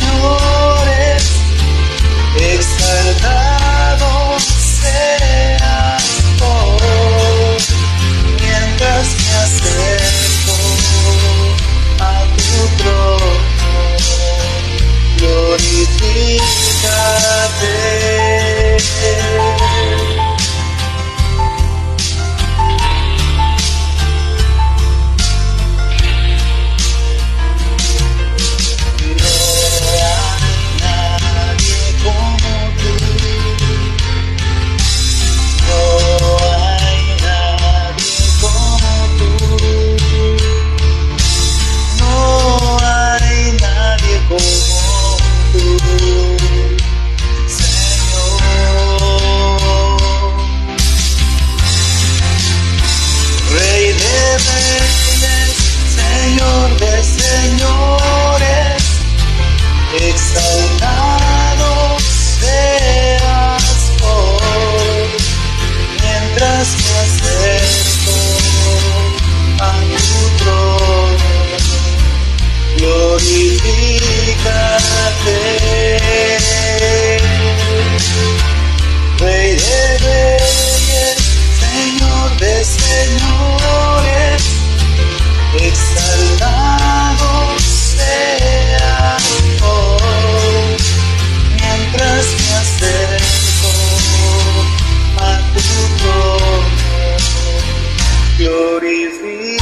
de Your is the